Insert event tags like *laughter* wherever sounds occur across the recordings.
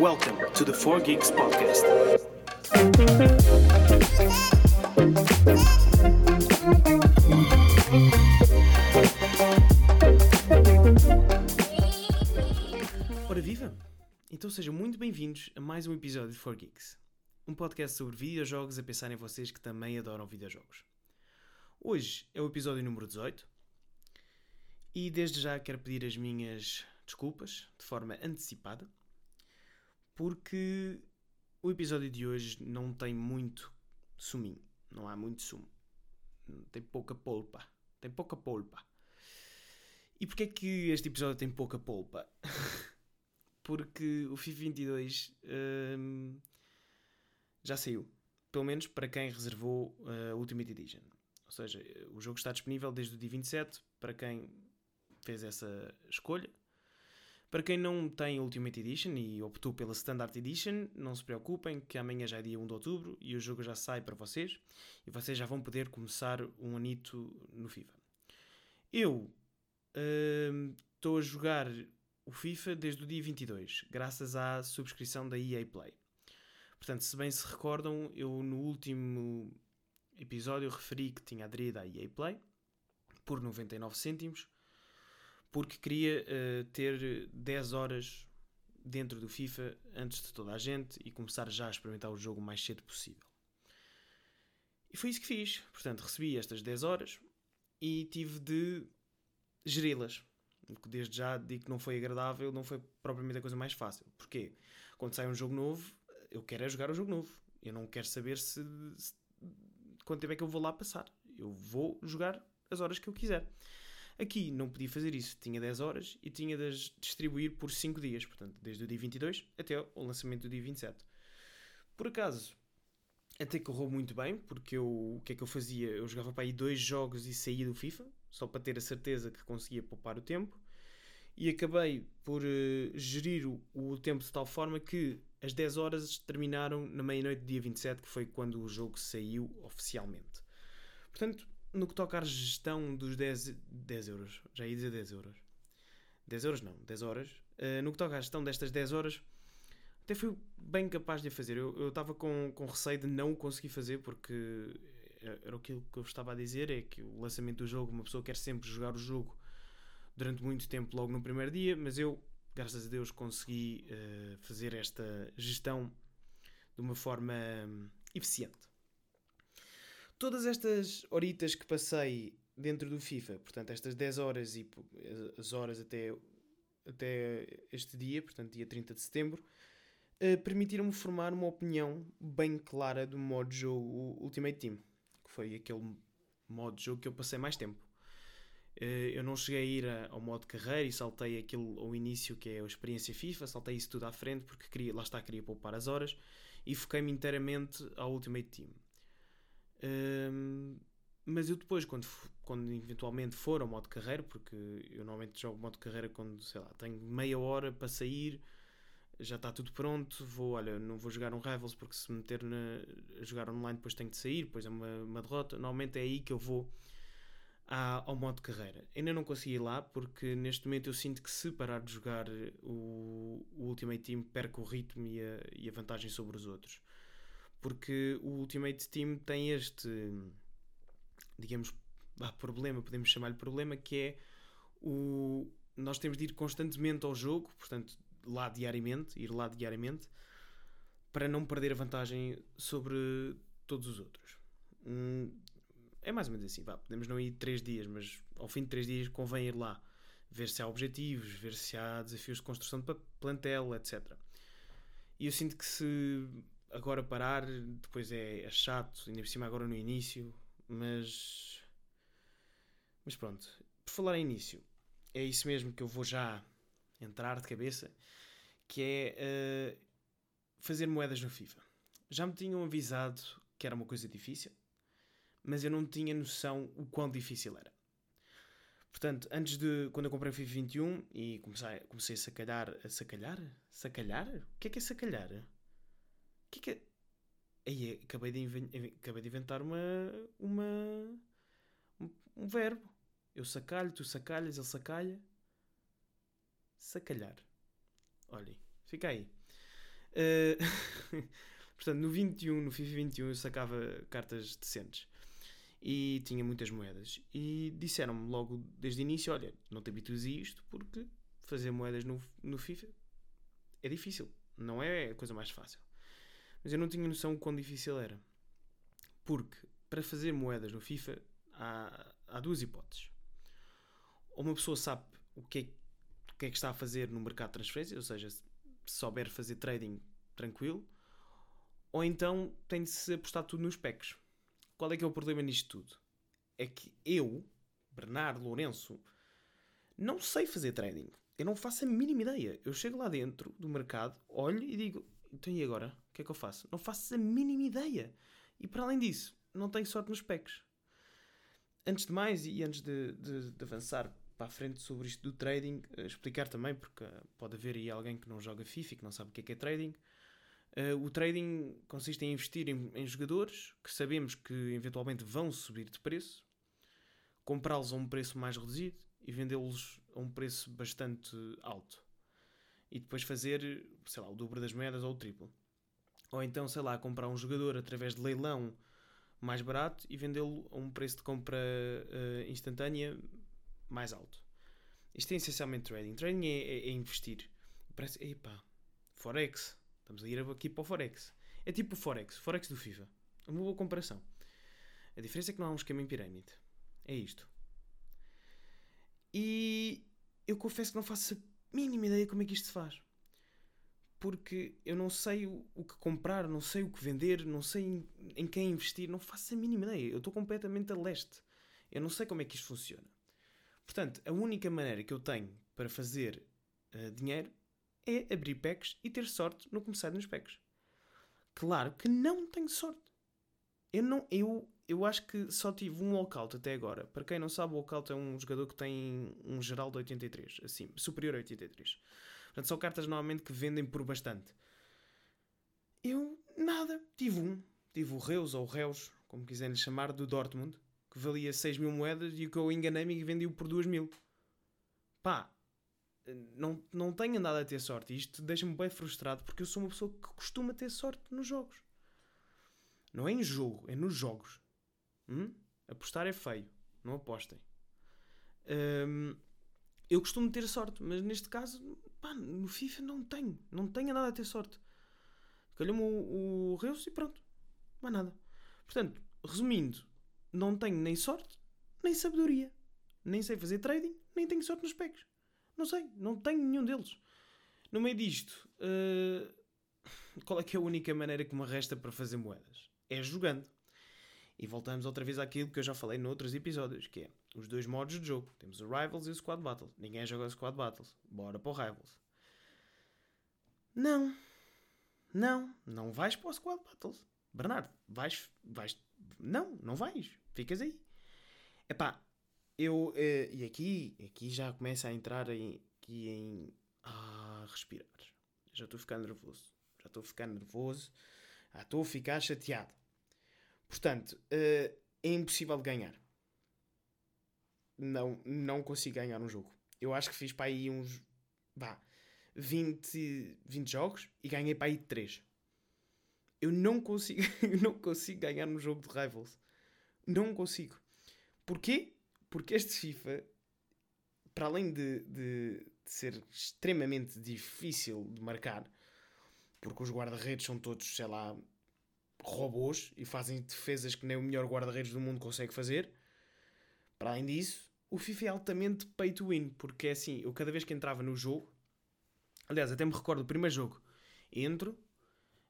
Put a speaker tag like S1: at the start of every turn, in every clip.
S1: Welcome to the 4 Geeks Podcast. Ora viva! Então sejam muito bem-vindos a mais um episódio de 4 Geeks, um podcast sobre videojogos a pensar em vocês que também adoram videojogos. Hoje é o episódio número 18 e desde já quero pedir as minhas desculpas de forma antecipada porque o episódio de hoje não tem muito suminho, não há muito sumo, tem pouca polpa, tem pouca polpa. E porquê é que este episódio tem pouca polpa? *laughs* Porque o FIFA 22 hum, já saiu. Pelo menos para quem reservou a Ultimate Edition. Ou seja, o jogo está disponível desde o dia 27 para quem fez essa escolha. Para quem não tem Ultimate Edition e optou pela Standard Edition, não se preocupem que amanhã já é dia 1 de outubro e o jogo já sai para vocês e vocês já vão poder começar um anito no FIFA. Eu estou uh, a jogar o FIFA desde o dia 22, graças à subscrição da EA Play. Portanto, se bem se recordam, eu no último episódio referi que tinha aderido à EA Play por 99 cêntimos porque queria uh, ter 10 horas dentro do FIFA antes de toda a gente e começar já a experimentar o jogo o mais cedo possível. E foi isso que fiz. Portanto, recebi estas 10 horas e tive de geri-las. Desde já digo que não foi agradável, não foi propriamente a coisa mais fácil. Porquê? Quando sai um jogo novo, eu quero é jogar o jogo novo. Eu não quero saber se, se quanto tempo é que eu vou lá passar. Eu vou jogar as horas que eu quiser. Aqui não podia fazer isso, tinha 10 horas e tinha de as distribuir por 5 dias, portanto, desde o dia 22 até o lançamento do dia 27. Por acaso, até correu muito bem, porque eu, o que é que eu fazia? Eu jogava para aí dois jogos e saía do FIFA, só para ter a certeza que conseguia poupar o tempo, e acabei por uh, gerir o, o, tempo de tal forma que as 10 horas terminaram na meia-noite do dia 27, que foi quando o jogo saiu oficialmente. Portanto, no que toca à gestão dos 10, 10 euros, já ia dizer 10 euros. 10 euros não, 10 horas. Uh, no que toca à gestão destas 10 horas, até fui bem capaz de a fazer. Eu estava com, com receio de não conseguir fazer porque era aquilo que eu estava a dizer: é que o lançamento do jogo, uma pessoa quer sempre jogar o jogo durante muito tempo, logo no primeiro dia, mas eu, graças a Deus, consegui uh, fazer esta gestão de uma forma um, eficiente todas estas horitas que passei dentro do FIFA, portanto, estas 10 horas e as horas até, até este dia, portanto, dia 30 de setembro, uh, permitiram-me formar uma opinião bem clara do modo de jogo Ultimate Team, que foi aquele modo de jogo que eu passei mais tempo. Uh, eu não cheguei a ir ao modo carreira e saltei aquilo ao início que é a experiência FIFA, saltei isso tudo à frente porque queria, lá está, queria poupar as horas e foquei-me inteiramente ao Ultimate Team. Um, mas eu depois, quando, quando eventualmente for ao modo carreira, porque eu normalmente jogo modo carreira quando, sei lá, tenho meia hora para sair, já está tudo pronto, vou, olha, não vou jogar um Rivals porque se meter na, a jogar online depois tenho de sair, depois é uma, uma derrota, normalmente é aí que eu vou à, ao modo carreira. Ainda não consegui ir lá porque neste momento eu sinto que se parar de jogar o, o Ultimate Team perco o ritmo e a, e a vantagem sobre os outros porque o Ultimate Team tem este, digamos, problema, podemos chamar-lhe problema, que é o nós temos de ir constantemente ao jogo, portanto, lá diariamente, ir lá diariamente, para não perder a vantagem sobre todos os outros. Hum, é mais ou menos assim, vá, podemos não ir 3 dias, mas ao fim de 3 dias convém ir lá, ver se há objetivos, ver se há desafios de construção de plantel, etc. E eu sinto que se agora parar, depois é, é chato, ainda por cima agora no início, mas. Mas pronto, por falar em início, é isso mesmo que eu vou já entrar de cabeça, que é uh, fazer moedas no FIFA. Já me tinham avisado que era uma coisa difícil, mas eu não tinha noção o quão difícil era. Portanto, antes de. Quando eu comprei o FIFA 21 e comecei, comecei a sacalhar. A sacalhar? Sacalhar? O que é que é sacalhar? Que é que é? Aí, acabei de, acabei de inventar uma, uma, um, um verbo. Eu sacalho, tu sacalhas, ele sacalha. Sacalhar. Olhem, fica aí. Uh, *laughs* portanto, no 21, no FIFA 21, eu sacava cartas decentes e tinha muitas moedas. E disseram-me logo desde o início: olha, não te habitues a isto porque fazer moedas no, no FIFA é difícil, não é a coisa mais fácil. Mas eu não tinha noção o quão difícil era. Porque para fazer moedas no FIFA há, há duas hipóteses. Ou uma pessoa sabe o que, é, o que é que está a fazer no mercado de transferência, ou seja, se souber fazer trading tranquilo, ou então tem de se apostar tudo nos packs. Qual é que é o problema nisto tudo? É que eu, Bernardo Lourenço, não sei fazer trading. Eu não faço a mínima ideia. Eu chego lá dentro do mercado, olho e digo: então e agora? Que é que eu faço? Não faço a mínima ideia. E para além disso, não tenho sorte nos packs. Antes de mais, e antes de, de, de avançar para a frente sobre isto do trading, uh, explicar também, porque uh, pode haver aí alguém que não joga FIFA e que não sabe o que é, que é trading. Uh, o trading consiste em investir em, em, jogadores que sabemos que eventualmente vão subir de preço, comprá-los a um preço mais reduzido e vendê-los a um preço bastante alto. E depois fazer, sei lá, o dobro das moedas ou o triplo. Ou então, sei lá, comprar um jogador através de leilão mais barato e vendê-lo a um preço de compra uh, instantânea mais alto. Isto é essencialmente trading. Trading é, é, é investir. Parece, epá, Forex. Estamos a ir aqui para o Forex. É tipo o Forex. Forex do FIFA. Uma boa comparação. A diferença é que não há um esquema em pirâmide. É isto. E eu confesso que não faço a mínima ideia como é que isto se faz. Porque eu não sei o que comprar, não sei o que vender, não sei em, em quem investir, não faço a mínima ideia. Eu estou completamente a leste. Eu não sei como é que isto funciona. Portanto, a única maneira que eu tenho para fazer uh, dinheiro é abrir packs e ter sorte no começar nos packs. Claro que não tenho sorte. Eu, não, eu, eu acho que só tive um walkout até agora. Para quem não sabe, o walkout é um jogador que tem um geral de 83, assim, superior a 83. Portanto, são cartas normalmente que vendem por bastante. Eu, nada. Tive um. Tive o Reus, ou Reus, como quiserem chamar, do Dortmund que valia 6 mil moedas e o que eu enganei-me e vendi-o por 2 mil. Pá, não, não tenho andado a ter sorte. Isto deixa-me bem frustrado porque eu sou uma pessoa que costuma ter sorte nos jogos. Não é em jogo, é nos jogos. Hum? Apostar é feio. Não apostem. Hum, eu costumo ter sorte, mas neste caso, pá, no FIFA não tenho. Não tenho nada a ter sorte. Calhou-me o, o Reus e pronto. Há nada. Portanto, resumindo, não tenho nem sorte, nem sabedoria. Nem sei fazer trading, nem tenho sorte nos packs. Não sei, não tenho nenhum deles. No meio disto, uh, qual é que é a única maneira que me resta para fazer moedas? É jogando. E voltamos outra vez àquilo que eu já falei noutros episódios, que é os dois modos de jogo. Temos o Rivals e o Squad Battles. Ninguém joga Squad Battles. Bora para o Rivals. Não. Não. Não vais para o Squad Battles. Bernardo, vais, vais não, não vais. Ficas aí. Epá, eu. Uh, e aqui, aqui já começa a entrar em, aqui em. Ah, respirar. Já estou a ficar nervoso. Já estou a ficar nervoso. Já estou a ficar chateado. Portanto, uh, é impossível de ganhar. Não, não consigo ganhar um jogo. Eu acho que fiz para aí uns. Vá. 20, 20 jogos e ganhei para aí 3 eu não consigo, *laughs* não consigo ganhar no jogo de Rivals. Não consigo. Porquê? Porque este FIFA, para além de, de, de ser extremamente difícil de marcar, porque os guarda-redes são todos, sei lá, robôs e fazem defesas que nem o melhor guarda-redes do mundo consegue fazer. Para além disso, o FIFA é altamente pay to win, porque é assim, eu cada vez que entrava no jogo, aliás, até me recordo do primeiro jogo, entro,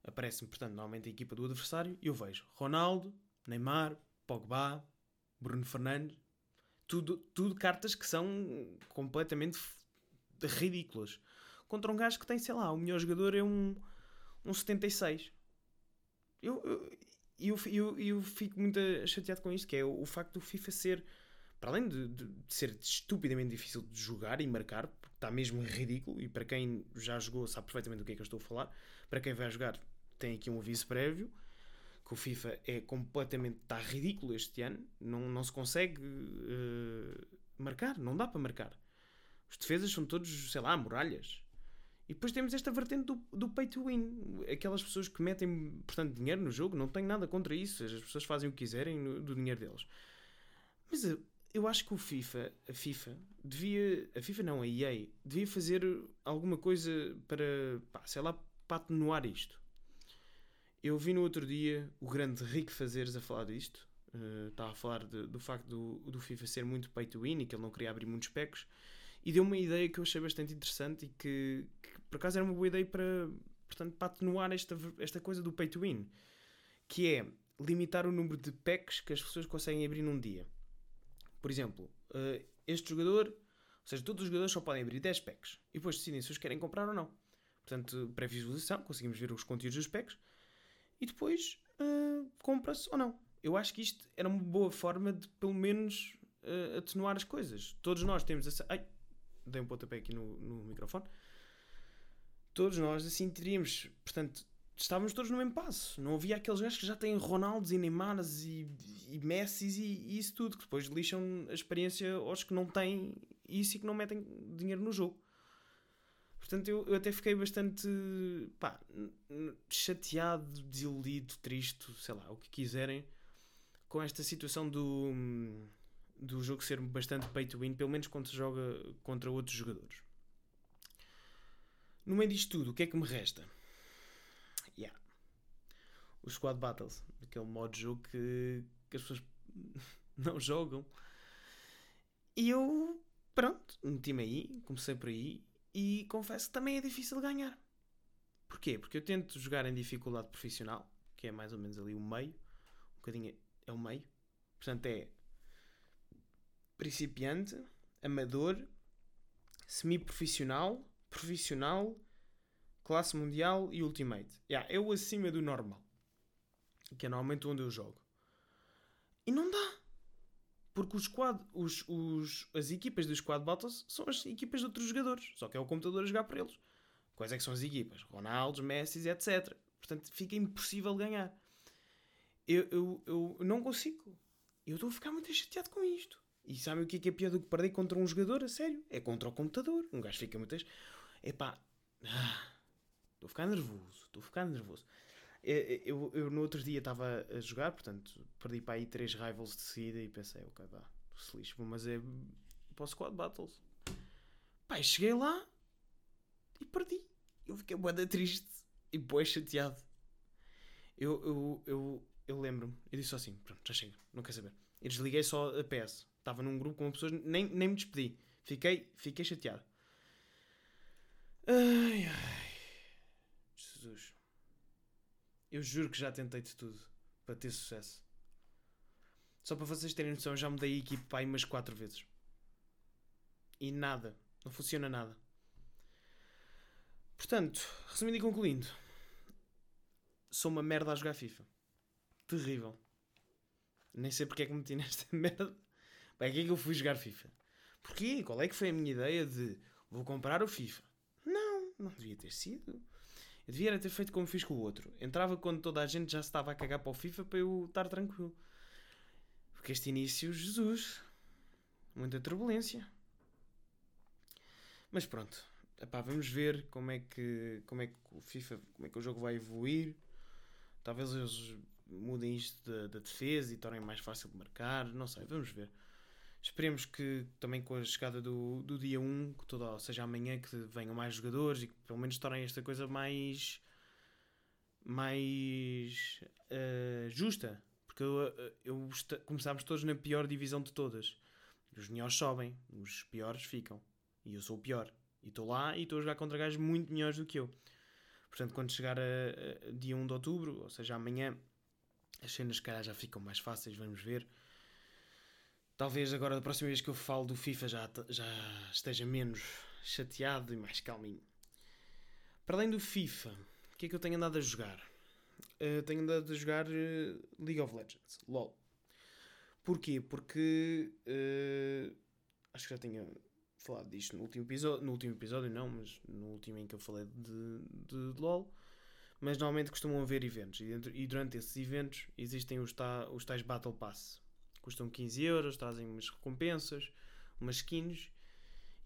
S1: aparece-me, portanto, normalmente a equipa do adversário e eu vejo Ronaldo, Neymar, Pogba, Bruno Fernandes, tudo, tudo cartas que são completamente ridículas. Contra um gajo que tem, sei lá, o melhor jogador é um, um 76. Eu, eu, eu, eu, fico muito chateado com isto, que é o, o facto do FIFA ser, para além de, de, ser estupidamente difícil de jogar e marcar, porque está mesmo ridículo, e para quem já jogou sabe perfeitamente do que é que eu estou a falar, para quem vai jogar tem aqui um aviso prévio que o FIFA é completamente está ridículo este ano, não, não se consegue uh, marcar, não dá para marcar. Os defesas são todos, sei lá, muralhas. E depois temos esta vertente do, do pay to win. Aquelas pessoas que metem, portanto, dinheiro no jogo, não tenho nada contra isso. As pessoas fazem o que quiserem do dinheiro deles. Mas eu, acho que o FIFA, a FIFA, devia. A FIFA não, a EA, devia fazer alguma coisa para, pá, sei lá, para atenuar isto. Eu vi no outro dia o grande Rick Fazeres a falar disto. Uh, estava a falar de, do facto do, do FIFA ser muito pay to win e que ele não queria abrir muitos pecos. E deu uma ideia que eu achei bastante interessante e que, que por acaso era uma boa ideia para, portanto, para atenuar esta, esta coisa do pay to win. Que é limitar o número de packs que as pessoas conseguem abrir num dia. Por exemplo, uh, este jogador, ou seja, todos os jogadores só podem abrir 10 packs e depois decidem se os querem comprar ou não. Portanto, pré-visualização, conseguimos ver os conteúdos dos packs e depois uh, compra-se ou não. Eu acho que isto era uma boa forma de, pelo menos, uh, atenuar as coisas. Todos nós temos essa. Ai, dei um pontapé aqui no, no microfone. Todos nós assim teríamos, portanto, estávamos todos no mesmo passo. Não havia aqueles gajos que já têm Ronaldos e Neymars e, e Messis e, e, isso tudo, que depois lixam a experiência aos que não têm isso e que não metem dinheiro no jogo. Portanto, eu, eu até fiquei bastante pá, chateado, desiludido, triste, sei lá, o que quiserem, com esta situação do, do jogo ser bastante pay to win, pelo menos quando se joga contra outros jogadores. No meio disto tudo, o que é que me resta? Yeah. O Squad Battles, aquele modo de jogo que, que as pessoas *laughs* não jogam. E eu, pronto, meti-me aí, comecei por aí e confesso que também é difícil ganhar. Porquê? Porque eu tento jogar em dificuldade profissional, que é mais ou menos ali o meio, um bocadinho é o meio. Portanto, é principiante, amador, semi-profissional, profissional, classe mundial e ultimate. Yeah, o acima do normal. Que é normalmente onde eu jogo. E não dá. Porque os squad, os, os, as equipas do Squad Battles são as equipas de outros jogadores. Só que é o computador a jogar para eles. Quais é que são as equipas? Ronaldo, Messi, etc. Portanto, fica impossível ganhar. Eu, eu, eu não consigo. Eu estou a ficar muito chateado com isto. E sabem o que é, que é pior do que perder contra um jogador? A sério. É contra o computador. Um gajo fica muito... Epá... Ah, estou a ficar nervoso. Estou a ficar nervoso. Eu, eu, eu, no outro dia estava a jogar, portanto, perdi para aí três rivals de seguida e pensei, ok, vá, se lixo, mas é para o Squad Battles. Pai, cheguei lá e perdi. Eu fiquei boeda triste e boé chateado. Eu, eu, eu, eu lembro-me, eu disse assim, pronto, já chega, não quer saber. E desliguei só a PS. Estava num grupo com pessoas, nem, nem me despedi. Fiquei, fiquei chateado. Ai, ai. Jesus. Eu juro que já tentei de tudo para ter sucesso. Só para vocês terem noção, já mudei a equipe para aí umas 4 vezes. E nada. Não funciona nada. Portanto, resumindo e concluindo, sou uma merda a jogar FIFA. Terrível. Nem sei porque é que me meti *laughs* nesta merda. Bem, que é que eu fui jogar FIFA? Porquê? Qual é que foi a minha ideia de vou comprar o FIFA? Não, não devia ter sido. Eu devia ter feito como fiz com o outro. Entrava quando toda a gente já se estava a cagar para o FIFA para eu estar tranquilo. Porque este início, Jesus, muita turbulência. Mas pronto, Epá, vamos ver como é que como é que o FIFA, como é que o jogo vai evoluir. Talvez eles mudem isto da, da defesa e tornem mais fácil de marcar. Não sei, vamos ver. Esperemos que também com a chegada do, do dia 1, que toda, ou seja, amanhã, que venham mais jogadores e que pelo menos tornem esta coisa mais. mais. Uh, justa. Porque eu, eu, começámos todos na pior divisão de todas. Os melhores sobem, os piores ficam. E eu sou o pior. E estou lá e estou a jogar contra gajos muito melhores do que eu. Portanto, quando chegar a, a dia 1 de outubro, ou seja, amanhã, as cenas, calhar, já ficam mais fáceis, vamos ver. Talvez agora, da próxima vez que eu falo do FIFA, já, já esteja menos chateado e mais calminho. Para além do FIFA, o que é que eu tenho andado a jogar? Uh, tenho andado a jogar uh, League of Legends, LOL. Porquê? Porque uh, acho que já tinha falado disto no último episódio, no último episódio não, mas no último em que eu falei de, de, de LOL. Mas normalmente costumam haver eventos e, dentro, e durante esses eventos existem os, ta, os tais Battle Pass custam 15 euros, trazem umas recompensas, umas skins.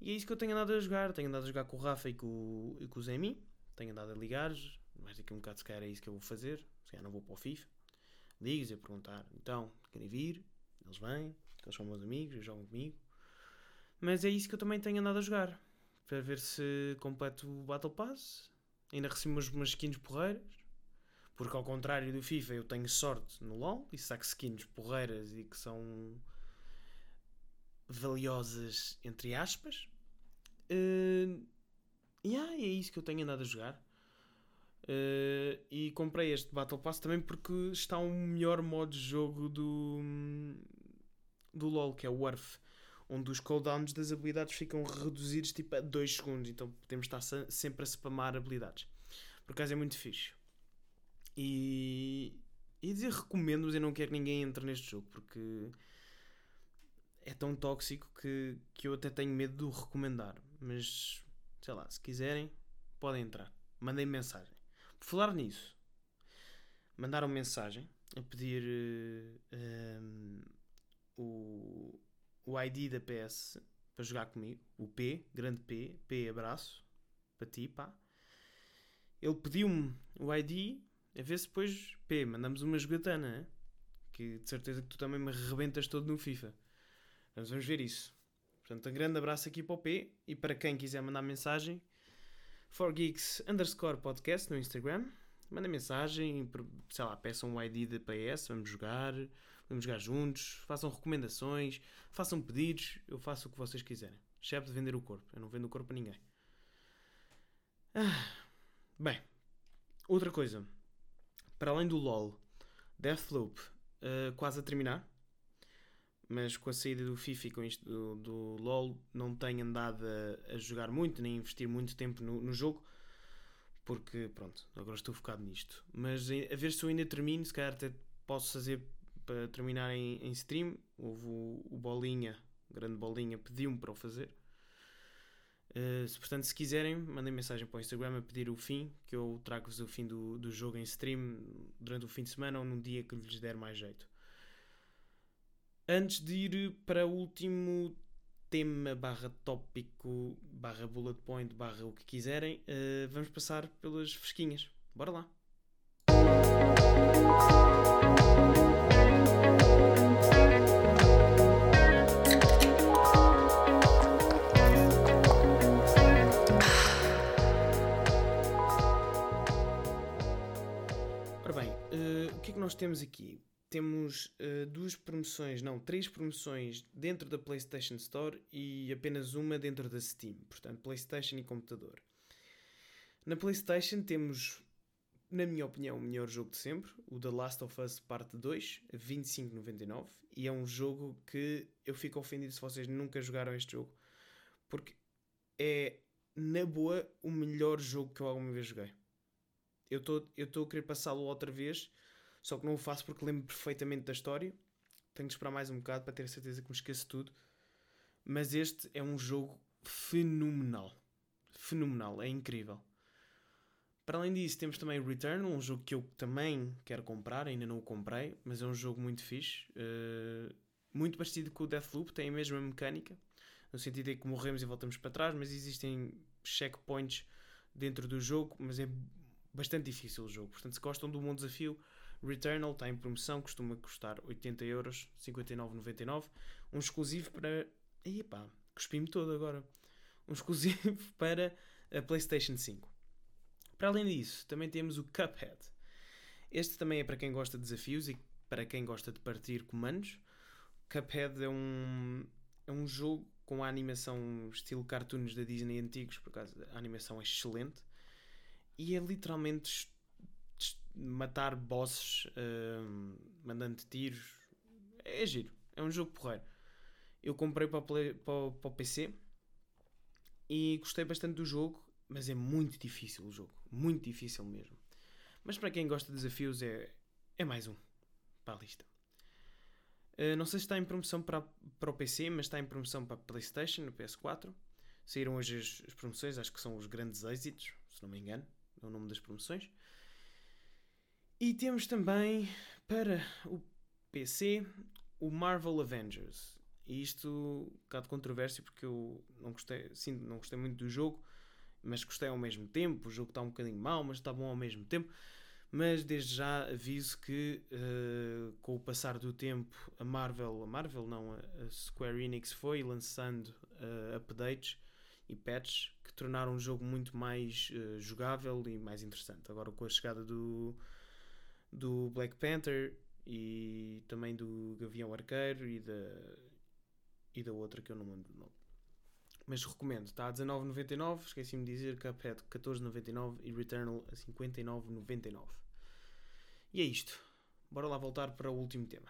S1: E é isso que eu tenho andado a jogar. Tenho andado a jogar com o Rafa e com, e com o Zemi. Tenho andado a ligar. Mais daqui a um bocado, se calhar, é isso que eu vou fazer. Se calhar não vou para o FIFA. Ligo-lhes a perguntar: então, querem vir? Eles vêm. Eles são meus amigos, eles jogam comigo. Mas é isso que eu também tenho andado a jogar. Para ver se completo o Battle Pass. Ainda recebo umas, umas skins porreiras. Porque ao contrário do FIFA, eu tenho sorte no LoL e saco skins porreiras e que são valiosas, entre aspas. Uh, yeah, é isso que eu tenho andado a jogar. Uh, e comprei este Battle Pass também porque está um melhor modo de jogo do, do LoL, que é o Warf, onde os cooldowns das habilidades ficam reduzidos tipo a 2 segundos, então podemos estar sempre a spamar habilidades. Por acaso é muito fixe. E, e dizer recomendo-vos, eu não quero que ninguém entre neste jogo, porque é tão tóxico que, que eu até tenho medo de o recomendar. Mas, sei lá, se quiserem, podem entrar. Mandem mensagem. Por falar nisso, mandaram mensagem a pedir uh, eh, um, o, o ID da PS para jogar comigo. O P, grande P, P abraço, para ti, pá. Ele pediu-me o ID, a ver se depois, P, mandamos uma jogatana, que de certeza que tu também me arrebentas todo no FIFA. Mas vamos ver isso. Portanto, um grande abraço aqui para o P e para quem quiser mandar mensagem, forgeeks underscore podcast no Instagram. Manda mensagem, sei lá, peçam um ID da PS, vamos jogar, vamos jogar juntos, façam recomendações, façam pedidos, eu faço o que vocês quiserem. Excepto de vender o corpo, eu não vendo o corpo a ninguém. Ah, bem, outra coisa. Para além do LOL, Deathloop uh, quase a terminar mas com a saída do FIFA e com isto do, do LOL não tenho andado a, a, jogar muito, nem investir muito tempo no, no, jogo, porque pronto, agora estou focado nisto. Mas a ver se eu ainda termino, se calhar até posso fazer para terminar em, em stream. Houve o, o Bolinha, grande Bolinha, pediu-me para o fazer. Uh, portanto, se quiserem, mandem mensagem para o Instagram a pedir o fim, que eu trago-vos o fim do, do jogo em stream durante o fim de semana ou num dia que lhes der mais jeito. Antes de ir para o último tema, barra tópico, barra bullet point, barra o que quiserem, uh, vamos passar pelas fresquinhas. Bora lá! Nós temos aqui? temos uh, duas promoções, não, três promoções dentro da PlayStation Store e apenas uma dentro da Steam, portanto, PlayStation e computador. Na PlayStation temos, na minha opinião, o melhor jogo de sempre, o The Last of Us Parte 2, 25,99, e é um jogo que eu fico ofendido se vocês nunca jogaram este jogo, porque é, na boa, o melhor jogo que eu alguma vez joguei. Eu estou a querer passá-lo outra vez só que não o faço porque lembro perfeitamente da história. Tenho de esperar mais um bocado para ter a certeza que me esqueço tudo. Mas este é um jogo fenomenal. Fenomenal, é incrível. Para além disso, temos também Returnal, um jogo que eu também quero comprar, ainda não o comprei, mas é um jogo muito fixe. Uh, muito parecido com o Deathloop, tem a mesma mecânica, no sentido de que morremos e voltamos para trás, mas existem checkpoints dentro do jogo, mas é bastante difícil o jogo. Portanto, se gostam de um bom desafio, Returnal está em promoção, costuma custar 80 euros, 59,99. Um exclusivo para. Aí pá, cuspi-me todo agora. Um *laughs* exclusivo para a PlayStation 5. Para além disso, também temos o Cuphead. Este também é para quem gosta de desafios e para quem gosta de partir comandos. Cuphead é um, é um jogo com a animação estilo cartoons da Disney antigos, por acaso a animação é excelente. E é literalmente matar bosses uh, mandando tiros. É, giro. É um jogo porreiro. Eu comprei para, play, para, para o PC e gostei bastante do jogo, mas é muito difícil o jogo. Muito difícil mesmo. Mas para quem gosta de desafios é, é mais um para a lista. Uh, não sei se está em promoção para, para o PC, mas está em promoção para a PlayStation, no PS4. Saíram hoje as, as promoções, acho que são os grandes êxitos, se não me engano, é o nome das promoções. E temos também para o PC o Marvel Avengers. E isto, um bocado controvérsia, porque eu não gostei, sim, não gostei muito do jogo, mas gostei ao mesmo tempo. O jogo está um bocadinho mau, mas está bom ao mesmo tempo. Mas desde já aviso que uh, com o passar do tempo a Marvel, a Marvel não, a Square Enix foi lançando uh, updates e patches que tornaram o jogo muito mais uh, jogável e mais interessante. Agora com a chegada do, do Black Panther e também do Gavião Arqueiro e da, e da outra que eu não lembro do nome. Mas recomendo, está a 19,99, esqueci-me de dizer, Cuphead 14,99 e Returnal a 59,99. E é isto. Bora lá voltar para o último tema.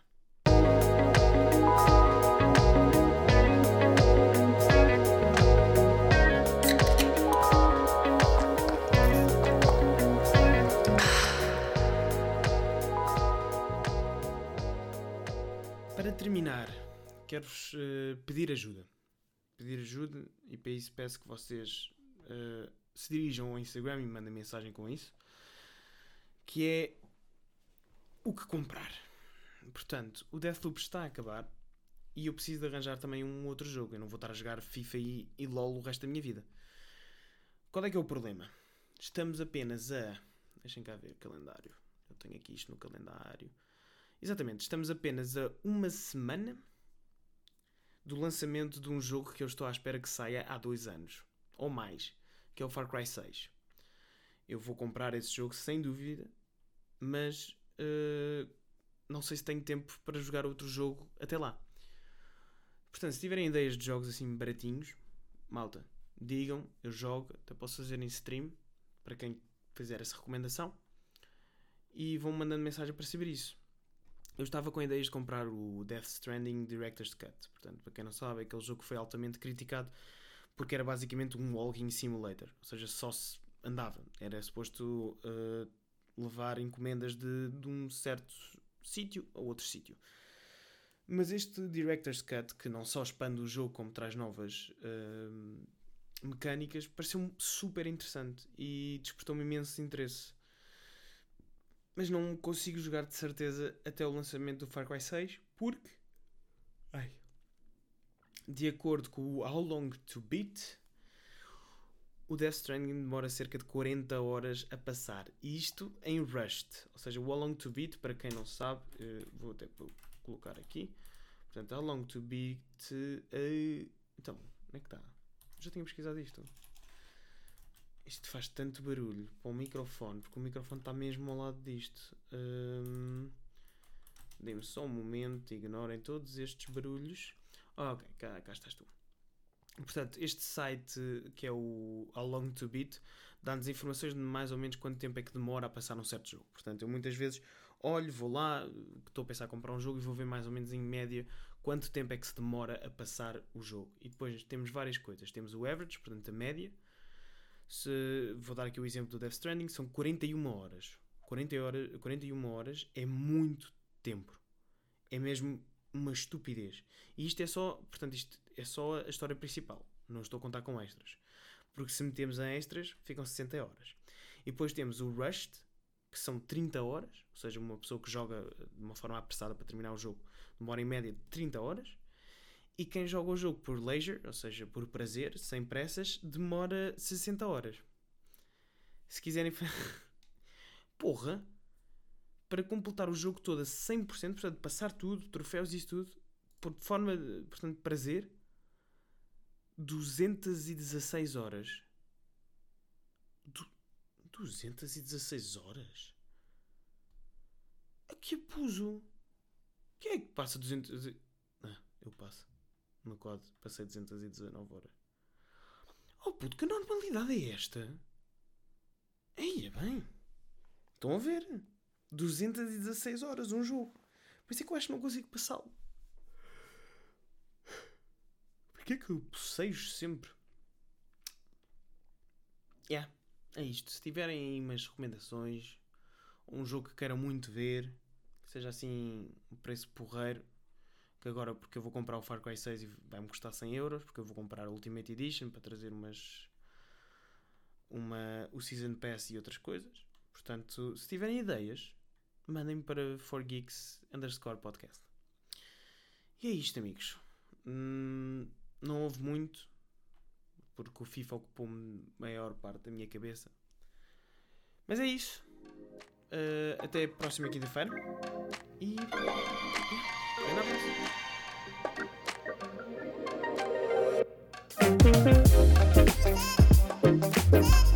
S1: Quero-vos uh, pedir ajuda. Pedir ajuda e para isso peço que vocês uh, se dirijam ao Instagram e me mandem mensagem com isso. Que é o que comprar. Portanto, o Deathloop está a acabar e eu preciso de arranjar também um outro jogo. Eu não vou estar a jogar FIFA e, e LOL o resto da minha vida. Qual é que é o problema? Estamos apenas a. Deixem cá ver calendário. Eu tenho aqui isto no calendário. Exatamente, estamos apenas a uma semana do lançamento de um jogo que eu estou à espera que saia há dois anos ou mais, que é o Far Cry 6. Eu vou comprar esse jogo sem dúvida, mas uh, não sei se tenho tempo para jogar outro jogo até lá. Portanto, se tiverem ideias de jogos assim baratinhos, malta, digam, eu jogo, até posso fazer em stream para quem fizer essa recomendação e vão mandando mensagem para saber isso. Eu estava com ideias de comprar o Death Stranding Director's Cut. Portanto, para quem não sabe, aquele jogo foi altamente criticado porque era basicamente um walking simulator. Ou seja, só se andava. Era suposto uh, levar encomendas de, de um certo sítio a outro sítio. Mas este Director's Cut, que não só expande o jogo como traz novas uh, mecânicas, pareceu super interessante e despertou-me imenso interesse mas não consigo jogar de certeza até o lançamento do Far Cry 6 porque ai, de acordo com o How Long to Beat o Death Stranding demora cerca de 40 horas a passar. Isto em Rust. Ou seja, o How Long to Beat para quem não sabe eh, vou até colocar aqui. Portanto, How Long to Beat uh, então, onde é que está? já tinha pesquisado isto isto faz tanto barulho para o microfone, porque o microfone está mesmo ao lado disto. Hum, Dê-me só um momento, ignorem todos estes barulhos. Oh, ok, cá, cá estás tu. Portanto, este site que é o How Long to Beat dá-nos informações de mais ou menos quanto tempo é que demora a passar um certo jogo. Portanto, eu muitas vezes olho, vou lá, estou a pensar em comprar um jogo e vou ver mais ou menos em média quanto tempo é que se demora a passar o jogo. E depois temos várias coisas. Temos o average, portanto a média, se, vou dar aqui o exemplo do Death Stranding, são 41 horas. 40 horas 41 horas é muito tempo. É mesmo uma estupidez. E isto é só, portanto, isto é só a história principal. Não estou a contar com extras. Porque se metemos a extras, ficam 60 horas. E depois temos o Rust, que são 30 horas, ou seja, uma pessoa que joga de uma forma apressada para terminar o jogo demora em média 30 horas. E quem joga o jogo por leisure, ou seja, por prazer, sem pressas, demora 60 horas. Se quiserem. *laughs* Porra! Para completar o jogo todo a 100%, portanto, passar tudo, troféus e isso tudo, por forma, portanto, prazer, 216 horas. Du 216 horas? A que abuso! Quem é que passa 200. Ah, eu passo. No COD passei 219 horas. Oh puto, que normalidade é esta? Eia bem. Estão a ver? 216 horas um jogo. Por isso é que eu acho que não consigo passá-lo. Porquê que eu possejo sempre? Yeah, é isto. Se tiverem aí umas recomendações, um jogo que queiram muito ver, que seja assim um preço porreiro, que agora porque eu vou comprar o Far Cry 6 e vai-me custar 100 euros, porque eu vou comprar a Ultimate Edition para trazer umas uma, o Season Pass e outras coisas. Portanto, se tiverem ideias, mandem-me para 4geeks underscore podcast. E é isto, amigos. Hum, não houve muito, porque o FIFA ocupou-me maior parte da minha cabeça. Mas é isso. Uh, até a próxima quinta-feira. E. abraço.